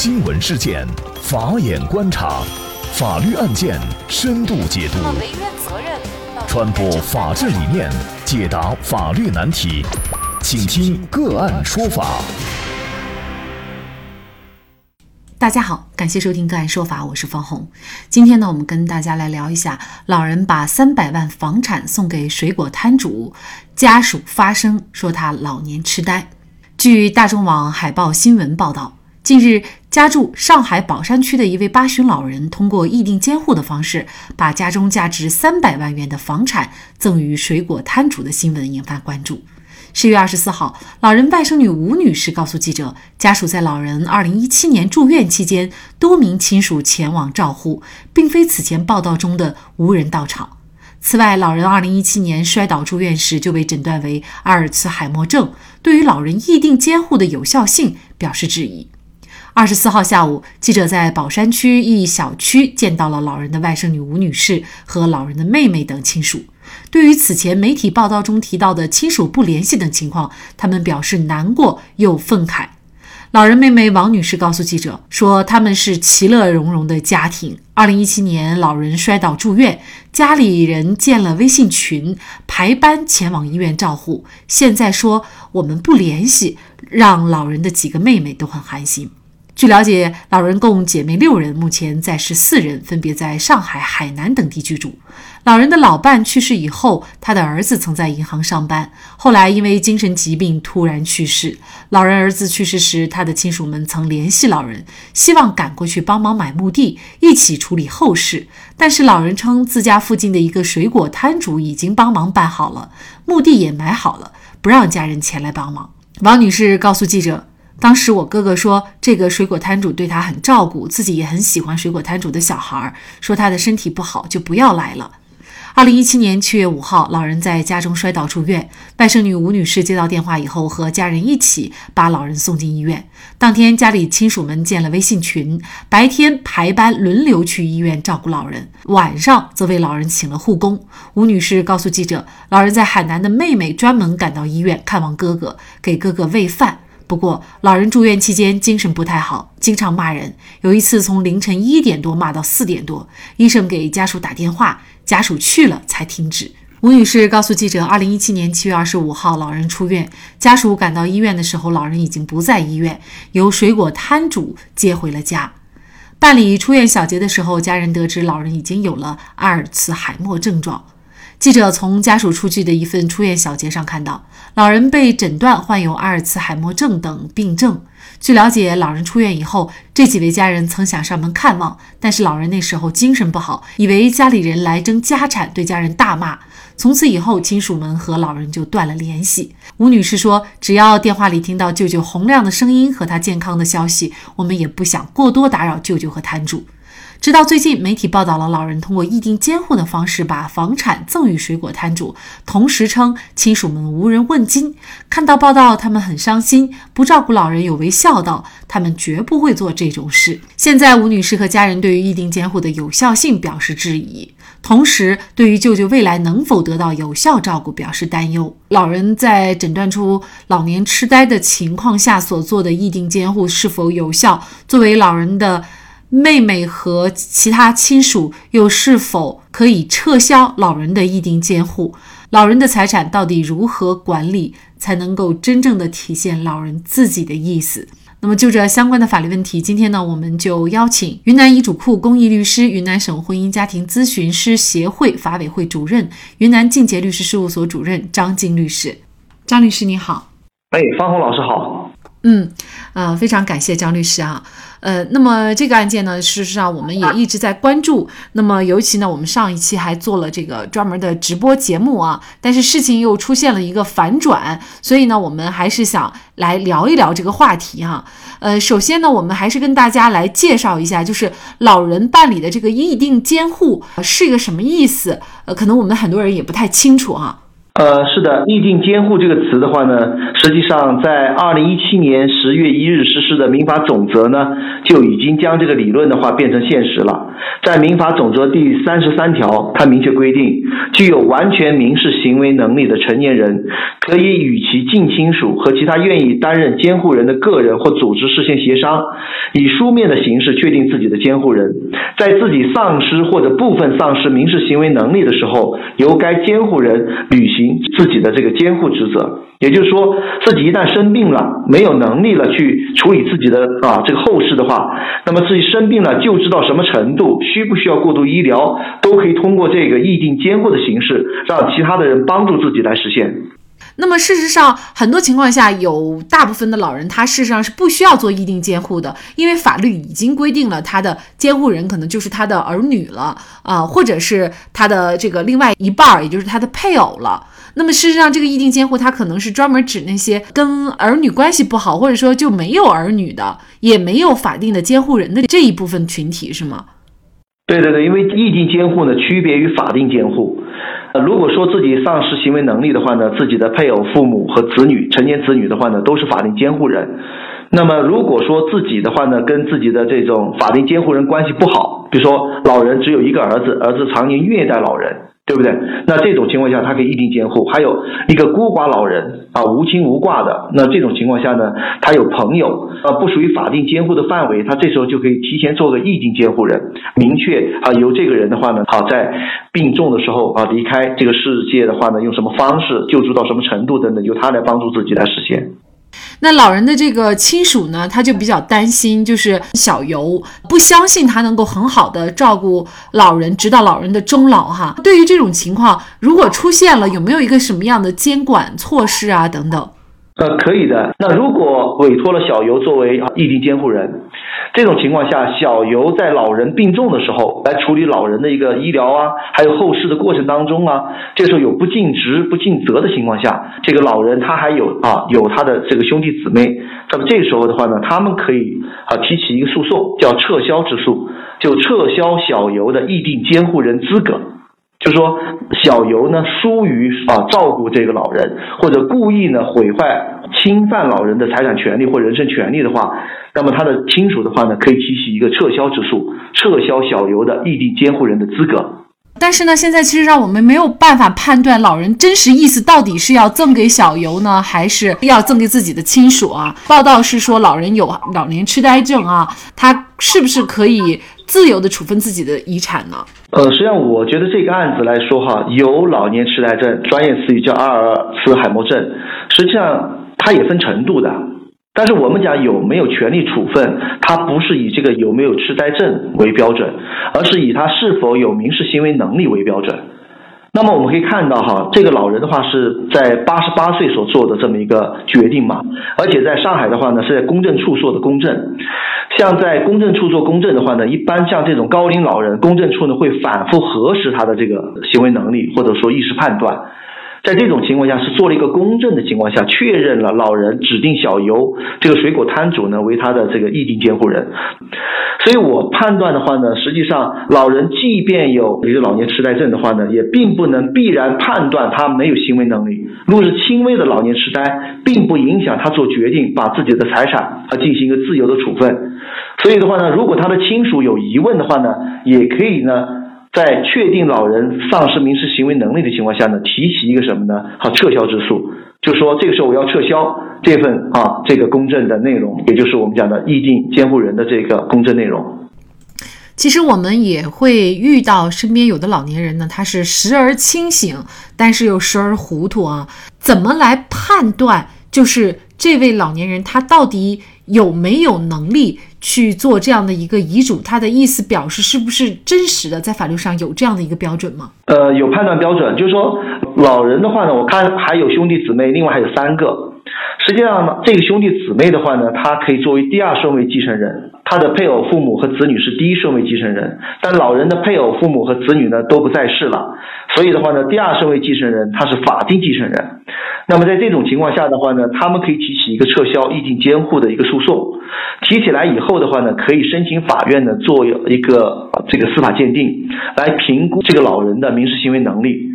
新闻事件，法眼观察，法律案件深度解读，传播法治理念，解答法律难题，请听个案说法。大家好，感谢收听个案说法，我是方红。今天呢，我们跟大家来聊一下，老人把三百万房产送给水果摊主，家属发声说他老年痴呆。据大众网海报新闻报道，近日家住上海宝山区的一位八旬老人，通过议定监护的方式，把家中价值三百万元的房产赠与水果摊主的新闻引发关注。十月二十四号，老人外甥女吴女士告诉记者，家属在老人二零一七年住院期间，多名亲属前往照护，并非此前报道中的无人到场。此外，老人二零一七年摔倒住院时就被诊断为阿尔茨海默症，对于老人议定监护的有效性表示质疑。二十四号下午，记者在宝山区一小区见到了老人的外甥女吴女士和老人的妹妹等亲属。对于此前媒体报道中提到的亲属不联系等情况，他们表示难过又愤慨。老人妹妹王女士告诉记者说：“他们是其乐融融的家庭。二零一七年老人摔倒住院，家里人建了微信群，排班前往医院照护。现在说我们不联系，让老人的几个妹妹都很寒心。”据了解，老人共姐妹六人，目前在世四人，分别在上海、海南等地居住。老人的老伴去世以后，他的儿子曾在银行上班，后来因为精神疾病突然去世。老人儿子去世时，他的亲属们曾联系老人，希望赶过去帮忙买墓地，一起处理后事。但是老人称，自家附近的一个水果摊主已经帮忙办好了，墓地也买好了，不让家人前来帮忙。王女士告诉记者。当时我哥哥说，这个水果摊主对他很照顾，自己也很喜欢水果摊主的小孩，说他的身体不好就不要来了。二零一七年七月五号，老人在家中摔倒住院，外甥女吴女士接到电话以后，和家人一起把老人送进医院。当天家里亲属们建了微信群，白天排班轮流去医院照顾老人，晚上则为老人请了护工。吴女士告诉记者，老人在海南的妹妹专门赶到医院看望哥哥，给哥哥喂饭。不过，老人住院期间精神不太好，经常骂人。有一次从凌晨一点多骂到四点多，医生给家属打电话，家属去了才停止。吴女士告诉记者，二零一七年七月二十五号，老人出院，家属赶到医院的时候，老人已经不在医院，由水果摊主接回了家。办理出院小结的时候，家人得知老人已经有了阿尔茨海默症状。记者从家属出具的一份出院小结上看到，老人被诊断患有阿尔茨海默症等病症。据了解，老人出院以后，这几位家人曾想上门看望，但是老人那时候精神不好，以为家里人来争家产，对家人大骂。从此以后，亲属们和老人就断了联系。吴女士说：“只要电话里听到舅舅洪亮的声音和他健康的消息，我们也不想过多打扰舅舅和摊主。”直到最近，媒体报道了老人通过议定监护的方式把房产赠与水果摊主，同时称亲属们无人问津。看到报道，他们很伤心，不照顾老人有违孝道，他们绝不会做这种事。现在，吴女士和家人对于议定监护的有效性表示质疑，同时对于舅舅未来能否得到有效照顾表示担忧。老人在诊断出老年痴呆的情况下所做的议定监护是否有效？作为老人的。妹妹和其他亲属又是否可以撤销老人的议定监护？老人的财产到底如何管理才能够真正的体现老人自己的意思？那么就这相关的法律问题，今天呢，我们就邀请云南遗嘱库公益律师、云南省婚姻家庭咨询师协会法委会主任、云南静杰律师事务所主任张静律师。张律师你好。哎，方红老师好。嗯，呃，非常感谢张律师啊。呃，那么这个案件呢，事实上我们也一直在关注。那么尤其呢，我们上一期还做了这个专门的直播节目啊。但是事情又出现了一个反转，所以呢，我们还是想来聊一聊这个话题哈。呃，首先呢，我们还是跟大家来介绍一下，就是老人办理的这个议定监护是一个什么意思？呃，可能我们很多人也不太清楚哈。呃，是的，议定监护这个词的话呢，实际上在二零一七年十月一日实施的民法总则呢，就已经将这个理论的话变成现实了。在民法总则第三十三条，它明确规定，具有完全民事行为能力的成年人，可以与其近亲属和其他愿意担任监护人的个人或组织事先协商，以书面的形式确定自己的监护人。在自己丧失或者部分丧失民事行为能力的时候，由该监护人履行自己的这个监护职责。也就是说，自己一旦生病了，没有能力了去处理自己的啊这个后事的话，那么自己生病了救治到什么程度，需不需要过度医疗，都可以通过这个意定监护的形式，让其他的人帮助自己来实现。那么事实上，很多情况下，有大部分的老人他事实上是不需要做议定监护的，因为法律已经规定了他的监护人可能就是他的儿女了啊，或者是他的这个另外一半儿，也就是他的配偶了。那么事实上，这个议定监护它可能是专门指那些跟儿女关系不好，或者说就没有儿女的，也没有法定的监护人的这一部分群体，是吗？对对对，因为议定监护呢，区别于法定监护。如果说自己丧失行为能力的话呢，自己的配偶、父母和子女、成年子女的话呢，都是法定监护人。那么如果说自己的话呢，跟自己的这种法定监护人关系不好，比如说老人只有一个儿子，儿子常年虐待老人。对不对？那这种情况下，他可以议定监护。还有一个孤寡老人啊，无亲无挂的，那这种情况下呢，他有朋友啊，不属于法定监护的范围，他这时候就可以提前做个议定监护人，明确啊，由这个人的话呢，好在病重的时候啊，离开这个世界的话呢，用什么方式救助到什么程度等等，由他来帮助自己来实现。那老人的这个亲属呢，他就比较担心，就是小尤不相信他能够很好的照顾老人，直到老人的终老哈。对于这种情况，如果出现了，有没有一个什么样的监管措施啊？等等。呃，可以的。那如果委托了小游作为啊异地监护人，这种情况下，小游在老人病重的时候来处理老人的一个医疗啊，还有后事的过程当中啊，这时候有不尽职、不尽责的情况下，这个老人他还有啊有他的这个兄弟姊妹，那么这时候的话呢，他们可以啊提起一个诉讼，叫撤销之诉，就撤销小游的异地监护人资格。就说小游呢疏于啊照顾这个老人，或者故意呢毁坏、侵犯老人的财产权利或人身权利的话，那么他的亲属的话呢，可以提起一个撤销之诉，撤销小游的异地监护人的资格。但是呢，现在其实让我们没有办法判断老人真实意思到底是要赠给小游呢，还是要赠给自己的亲属啊？报道是说老人有老年痴呆症啊，他是不是可以自由的处分自己的遗产呢？呃，实际上我觉得这个案子来说哈，有老年痴呆症，专业词语叫阿尔茨海默症，实际上它也分程度的。但是我们讲有没有权利处分，它不是以这个有没有痴呆症为标准，而是以他是否有民事行为能力为标准。那么我们可以看到哈，这个老人的话是在八十八岁所做的这么一个决定嘛，而且在上海的话呢是在公证处做的公证。像在公证处做公证的话呢，一般像这种高龄老人，公证处呢会反复核实他的这个行为能力或者说意识判断。在这种情况下，是做了一个公证的情况下，确认了老人指定小游这个水果摊主呢为他的这个议定监护人。所以我判断的话呢，实际上老人即便有一个老年痴呆症的话呢，也并不能必然判断他没有行为能力。如果是轻微的老年痴呆，并不影响他做决定，把自己的财产啊进行一个自由的处分。所以的话呢，如果他的亲属有疑问的话呢，也可以呢。在确定老人丧失民事行为能力的情况下呢，提起一个什么呢？好，撤销之诉，就说这个时候我要撤销这份啊这个公证的内容，也就是我们讲的议定监护人的这个公证内容。其实我们也会遇到身边有的老年人呢，他是时而清醒，但是又时而糊涂啊。怎么来判断？就是这位老年人他到底有没有能力？去做这样的一个遗嘱，他的意思表示是不是真实的？在法律上有这样的一个标准吗？呃，有判断标准，就是说老人的话呢，我看还有兄弟姊妹，另外还有三个。实际上呢，这个兄弟姊妹的话呢，他可以作为第二顺位继承人，他的配偶、父母和子女是第一顺位继承人。但老人的配偶、父母和子女呢都不在世了，所以的话呢，第二顺位继承人他是法定继承人。那么在这种情况下的话呢，他们可以提起一个撤销意定监护的一个诉讼。提起来以后的话呢，可以申请法院呢做一个这个司法鉴定，来评估这个老人的民事行为能力。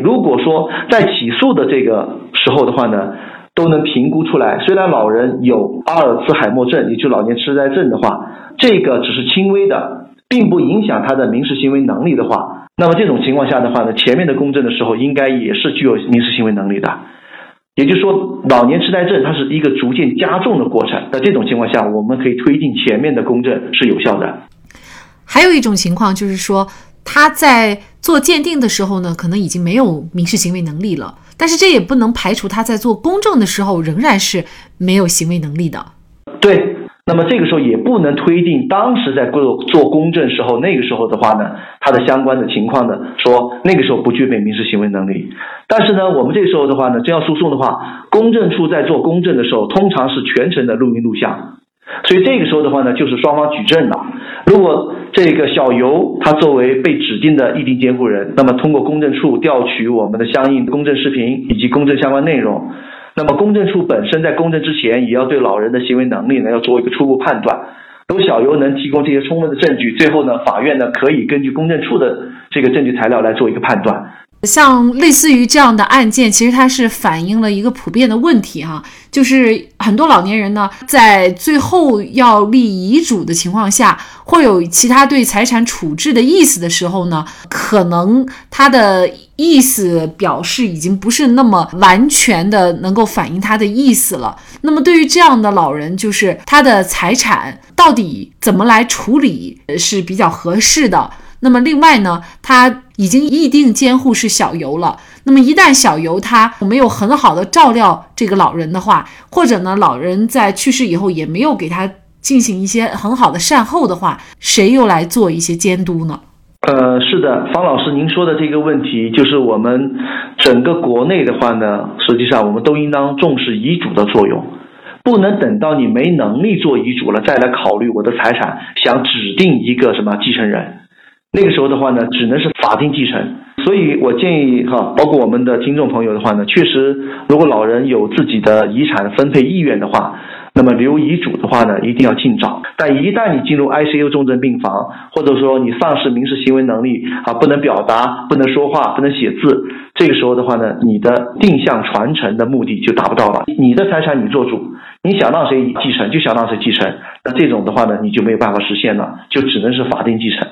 如果说在起诉的这个时候的话呢，都能评估出来，虽然老人有阿尔茨海默症，也就老年痴呆症的话，这个只是轻微的，并不影响他的民事行为能力的话。那么这种情况下的话呢，前面的公证的时候应该也是具有民事行为能力的。也就是说，老年痴呆症它是一个逐渐加重的过程。在这种情况下，我们可以推进前面的公证是有效的。还有一种情况就是说，他在做鉴定的时候呢，可能已经没有民事行为能力了，但是这也不能排除他在做公证的时候仍然是没有行为能力的。对。那么这个时候也不能推定当时在做做公证时候，那个时候的话呢，他的相关的情况呢，说那个时候不具备民事行为能力。但是呢，我们这时候的话呢，真要诉讼的话，公证处在做公证的时候，通常是全程的录音录像，所以这个时候的话呢，就是双方举证了。如果这个小尤他作为被指定的议定监护人，那么通过公证处调取我们的相应公证视频以及公证相关内容。那么公证处本身在公证之前，也要对老人的行为能力呢，要做一个初步判断。如果小尤能提供这些充分的证据，最后呢，法院呢可以根据公证处的这个证据材料来做一个判断。像类似于这样的案件，其实它是反映了一个普遍的问题哈，就是很多老年人呢，在最后要立遗嘱的情况下，或有其他对财产处置的意思的时候呢，可能他的意思表示已经不是那么完全的能够反映他的意思了。那么对于这样的老人，就是他的财产到底怎么来处理是比较合适的。那么另外呢，他已经议定监护是小尤了。那么一旦小尤他没有很好的照料这个老人的话，或者呢老人在去世以后也没有给他进行一些很好的善后的话，谁又来做一些监督呢？呃，是的，方老师，您说的这个问题，就是我们整个国内的话呢，实际上我们都应当重视遗嘱的作用，不能等到你没能力做遗嘱了再来考虑我的财产，想指定一个什么继承人。那个时候的话呢，只能是法定继承。所以我建议哈，包括我们的听众朋友的话呢，确实，如果老人有自己的遗产分配意愿的话，那么留遗嘱的话呢，一定要尽早。但一旦你进入 ICU 重症病房，或者说你丧失民事行为能力啊，不能表达、不能说话、不能写字，这个时候的话呢，你的定向传承的目的就达不到了。你的财产你做主，你想让谁继承就想让谁继承，那这种的话呢，你就没有办法实现了，就只能是法定继承。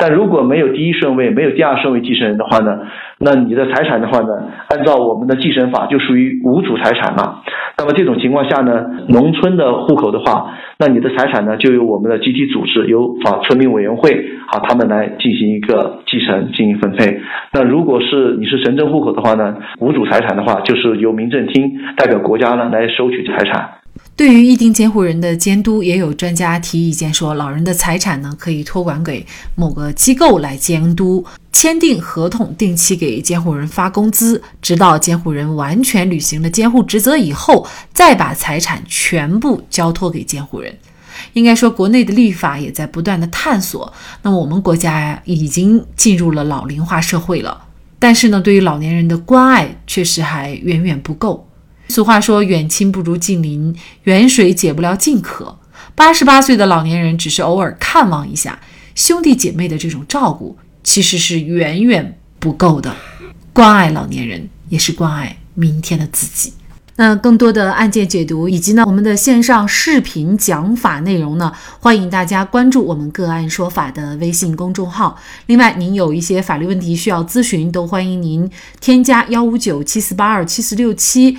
但如果没有第一顺位，没有第二顺位继承人的话呢，那你的财产的话呢，按照我们的继承法就属于无主财产了。那么这种情况下呢，农村的户口的话，那你的财产呢，就由我们的集体组织，由法村民委员会啊，他们来进行一个继承，进行分配。那如果是你是城镇户口的话呢，无主财产的话，就是由民政厅代表国家呢来收取财产。对于议定监护人的监督，也有专家提意见说，老人的财产呢可以托管给某个机构来监督，签订合同，定期给监护人发工资，直到监护人完全履行了监护职责以后，再把财产全部交托给监护人。应该说，国内的立法也在不断的探索。那么，我们国家呀，已经进入了老龄化社会了，但是呢，对于老年人的关爱确实还远远不够。俗话说，远亲不如近邻，远水解不了近渴。八十八岁的老年人只是偶尔看望一下，兄弟姐妹的这种照顾其实是远远不够的。关爱老年人，也是关爱明天的自己。那更多的案件解读以及呢我们的线上视频讲法内容呢，欢迎大家关注我们个案说法的微信公众号。另外，您有一些法律问题需要咨询，都欢迎您添加幺五九七四八二七四六七